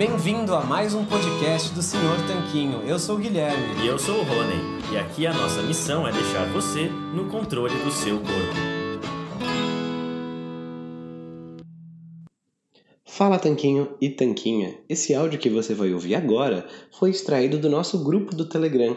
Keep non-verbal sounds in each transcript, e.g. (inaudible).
Bem-vindo a mais um podcast do Senhor Tanquinho. Eu sou o Guilherme. E eu sou o Rony. E aqui a nossa missão é deixar você no controle do seu corpo. Fala Tanquinho e Tanquinha. Esse áudio que você vai ouvir agora foi extraído do nosso grupo do Telegram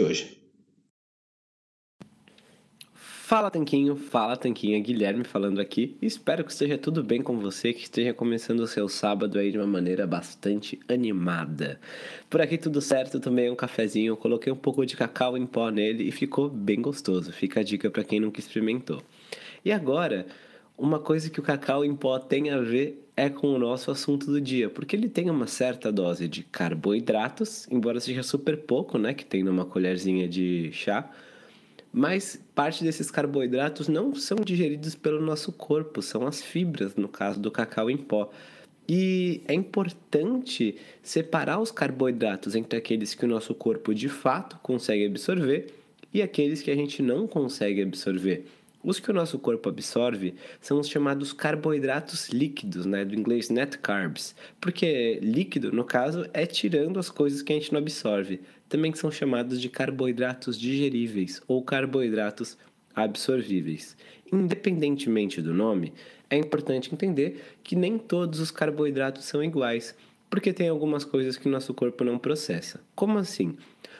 hoje. Fala Tanquinho, fala Tanquinha, Guilherme falando aqui. Espero que esteja tudo bem com você, que esteja começando o seu sábado aí de uma maneira bastante animada. Por aqui tudo certo, tomei um cafezinho, coloquei um pouco de cacau em pó nele e ficou bem gostoso. Fica a dica para quem nunca experimentou. E agora, uma coisa que o cacau em pó tem a ver é com o nosso assunto do dia, porque ele tem uma certa dose de carboidratos, embora seja super pouco, né, que tem numa colherzinha de chá mas parte desses carboidratos não são digeridos pelo nosso corpo, são as fibras, no caso do cacau em pó. E é importante separar os carboidratos entre aqueles que o nosso corpo de fato consegue absorver e aqueles que a gente não consegue absorver. Os que o nosso corpo absorve são os chamados carboidratos líquidos, né, do inglês net carbs, porque líquido, no caso, é tirando as coisas que a gente não absorve também são chamados de carboidratos digeríveis ou carboidratos absorvíveis. Independentemente do nome, é importante entender que nem todos os carboidratos são iguais, porque tem algumas coisas que nosso corpo não processa. Como assim?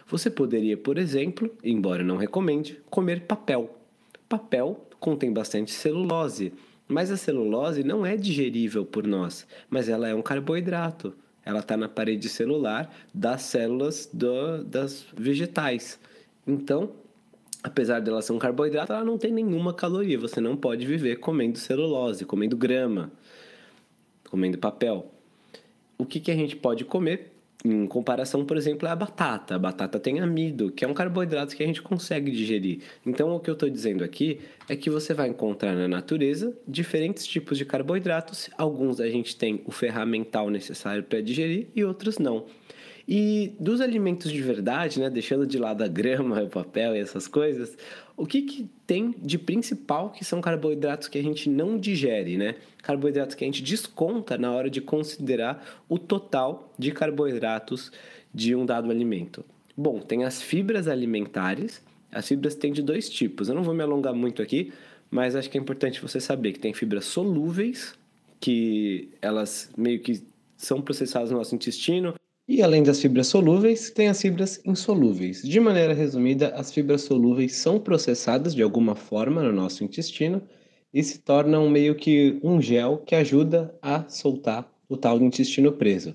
Você poderia, por exemplo, embora não recomende, comer papel. Papel contém bastante celulose, mas a celulose não é digerível por nós, mas ela é um carboidrato ela está na parede celular das células do, das vegetais. Então, apesar dela ser um carboidrato, ela não tem nenhuma caloria. Você não pode viver comendo celulose, comendo grama, comendo papel. O que, que a gente pode comer? Em comparação, por exemplo, é a batata. A batata tem amido, que é um carboidrato que a gente consegue digerir. Então, o que eu estou dizendo aqui é que você vai encontrar na natureza diferentes tipos de carboidratos. Alguns a gente tem o ferramental necessário para digerir e outros não. E dos alimentos de verdade, né, deixando de lado a grama, o papel e essas coisas, o que, que tem de principal que são carboidratos que a gente não digere, né? Carboidratos que a gente desconta na hora de considerar o total de carboidratos de um dado alimento. Bom, tem as fibras alimentares. As fibras têm de dois tipos. Eu não vou me alongar muito aqui, mas acho que é importante você saber que tem fibras solúveis, que elas meio que são processadas no nosso intestino e além das fibras solúveis, tem as fibras insolúveis. De maneira resumida, as fibras solúveis são processadas de alguma forma no nosso intestino e se tornam meio que um gel que ajuda a soltar o tal do intestino preso.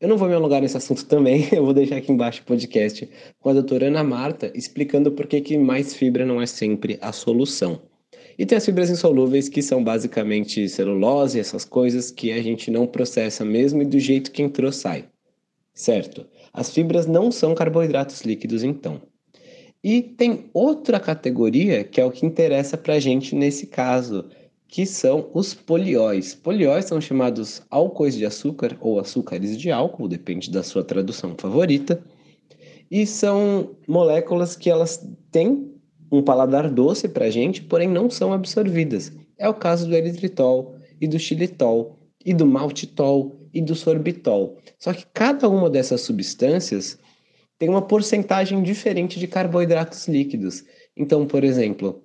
Eu não vou me alongar nesse assunto também, (laughs) eu vou deixar aqui embaixo o podcast com a doutora Ana Marta explicando por que, que mais fibra não é sempre a solução. E tem as fibras insolúveis, que são basicamente celulose, essas coisas que a gente não processa mesmo e do jeito que entrou sai. Certo. As fibras não são carboidratos líquidos, então. E tem outra categoria que é o que interessa para a gente nesse caso, que são os polióis. Polióis são chamados álcoois de açúcar ou açúcares de álcool, depende da sua tradução favorita. E são moléculas que elas têm um paladar doce para a gente, porém não são absorvidas. É o caso do eritritol e do xilitol e do maltitol e do sorbitol. Só que cada uma dessas substâncias tem uma porcentagem diferente de carboidratos líquidos. Então, por exemplo,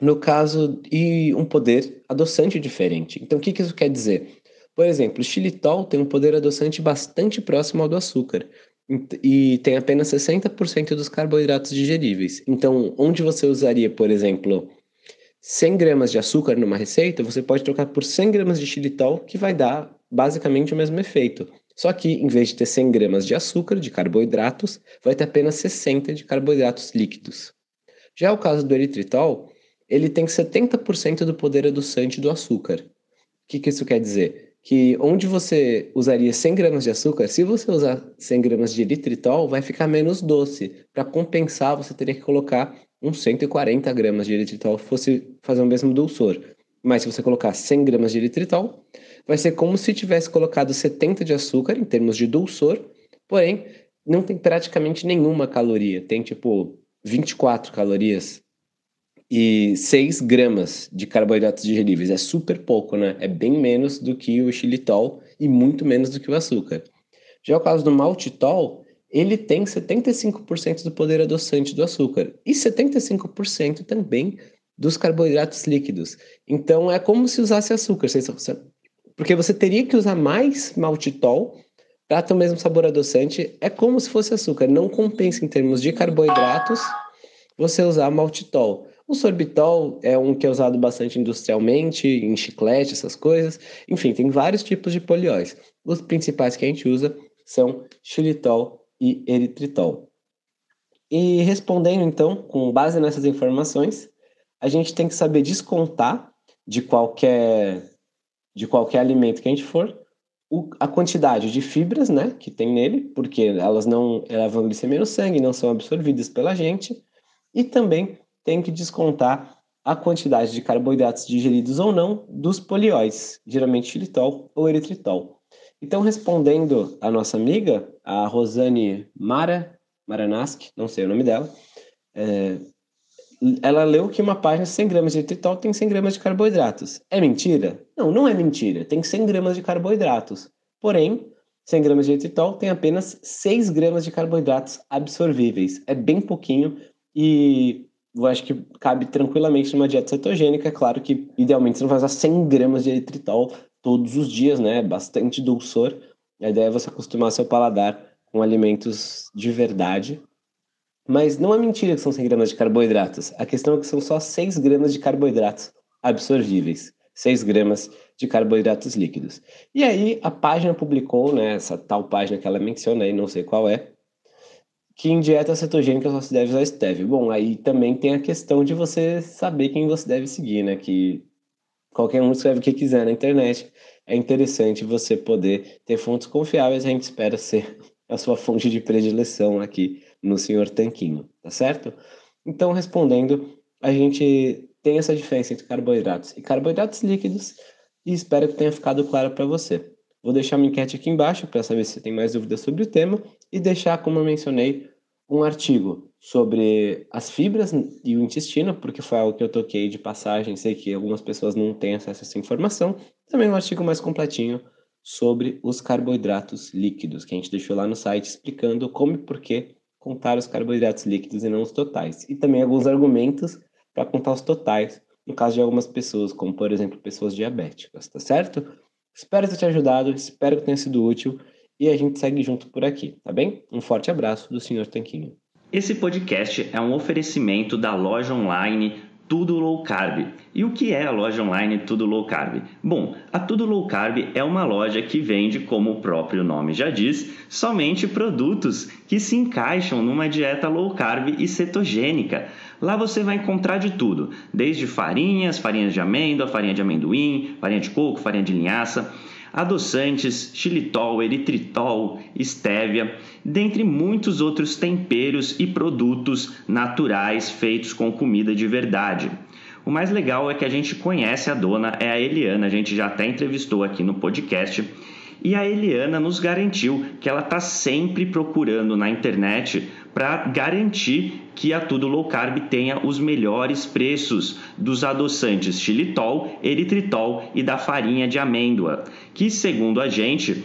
no caso e um poder adoçante diferente. Então, o que, que isso quer dizer? Por exemplo, o xilitol tem um poder adoçante bastante próximo ao do açúcar. e tem apenas 60% dos carboidratos digeríveis. Então, onde você usaria, por exemplo, 100 gramas de açúcar numa receita, você pode trocar por 100 gramas de xilitol, que vai dar basicamente o mesmo efeito. Só que, em vez de ter 100 gramas de açúcar, de carboidratos, vai ter apenas 60 de carboidratos líquidos. Já o caso do eritritol, ele tem 70% do poder adoçante do açúcar. O que, que isso quer dizer? Que onde você usaria 100 gramas de açúcar, se você usar 100 gramas de eritritol, vai ficar menos doce. Para compensar, você teria que colocar uns 140 gramas de eritritol fosse fazer o mesmo dulçor. Mas se você colocar 100 gramas de eritritol, vai ser como se tivesse colocado 70 de açúcar em termos de dulçor, porém não tem praticamente nenhuma caloria. Tem tipo 24 calorias e 6 gramas de carboidratos digeríveis. É super pouco, né? É bem menos do que o xilitol e muito menos do que o açúcar. Já o caso do maltitol, ele tem 75% do poder adoçante do açúcar e 75% também dos carboidratos líquidos. Então é como se usasse açúcar, porque você teria que usar mais maltitol para ter o mesmo sabor adoçante. É como se fosse açúcar, não compensa em termos de carboidratos você usar maltitol. O sorbitol é um que é usado bastante industrialmente, em chiclete, essas coisas. Enfim, tem vários tipos de polióis. Os principais que a gente usa são xilitol e eritritol. E respondendo então, com base nessas informações, a gente tem que saber descontar de qualquer de qualquer alimento que a gente for o, a quantidade de fibras, né, que tem nele, porque elas não elevam glicemia no sangue, não são absorvidas pela gente, e também tem que descontar a quantidade de carboidratos digeridos ou não dos polióis, geralmente xilitol ou eritritol. Então, respondendo a nossa amiga, a Rosane Mara, Maranaski, não sei o nome dela, é, ela leu que uma página 100 gramas de tritol tem 100 gramas de carboidratos. É mentira? Não, não é mentira. Tem 100 gramas de carboidratos. Porém, 100 gramas de tritol tem apenas 6 gramas de carboidratos absorvíveis. É bem pouquinho e eu acho que cabe tranquilamente numa dieta cetogênica. É claro que, idealmente, você não vai usar 100 gramas de eritritol todos os dias, né? Bastante dulçor. A ideia é você acostumar seu paladar com alimentos de verdade. Mas não é mentira que são 100 gramas de carboidratos. A questão é que são só 6 gramas de carboidratos absorvíveis. 6 gramas de carboidratos líquidos. E aí a página publicou, né, essa tal página que ela menciona aí, não sei qual é, que em dieta cetogênica só se deve usar stevia. Bom, aí também tem a questão de você saber quem você deve seguir, né, que qualquer um escreve o que quiser na internet. É interessante você poder ter fontes confiáveis, a gente espera ser a sua fonte de predileção aqui no Senhor Tanquinho, tá certo? Então, respondendo, a gente tem essa diferença entre carboidratos e carboidratos líquidos e espero que tenha ficado claro para você. Vou deixar uma enquete aqui embaixo para saber se tem mais dúvidas sobre o tema e deixar, como eu mencionei, um artigo sobre as fibras e o intestino, porque foi algo que eu toquei de passagem, sei que algumas pessoas não têm acesso a essa informação. Também um artigo mais completinho sobre os carboidratos líquidos, que a gente deixou lá no site explicando como e por que contar os carboidratos líquidos e não os totais. E também alguns argumentos para contar os totais, no caso de algumas pessoas, como por exemplo pessoas diabéticas, tá certo? Espero ter te ajudado, espero que tenha sido útil e a gente segue junto por aqui, tá bem? Um forte abraço do Sr. Tanquinho. Esse podcast é um oferecimento da loja online Tudo Low Carb. E o que é a loja online Tudo Low Carb? Bom, a Tudo Low Carb é uma loja que vende, como o próprio nome já diz, somente produtos que se encaixam numa dieta low carb e cetogênica. Lá você vai encontrar de tudo, desde farinhas, farinhas de amêndoa, farinha de amendoim, farinha de coco, farinha de linhaça adoçantes, xilitol, eritritol, estévia, dentre muitos outros temperos e produtos naturais feitos com comida de verdade. O mais legal é que a gente conhece a dona, é a Eliana, a gente já até entrevistou aqui no podcast. E a Eliana nos garantiu que ela está sempre procurando na internet para garantir que a Tudo Low Carb tenha os melhores preços dos adoçantes xilitol, eritritol e da farinha de amêndoa, que segundo a gente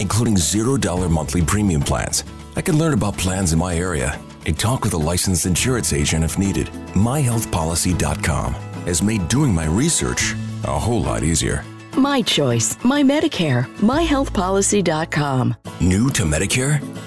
including $0 monthly premium plans. I can learn about plans in my area and talk with a licensed insurance agent if needed. MyHealthPolicy.com has made doing my research a whole lot easier. My choice, my Medicare, myhealthpolicy.com. New to Medicare?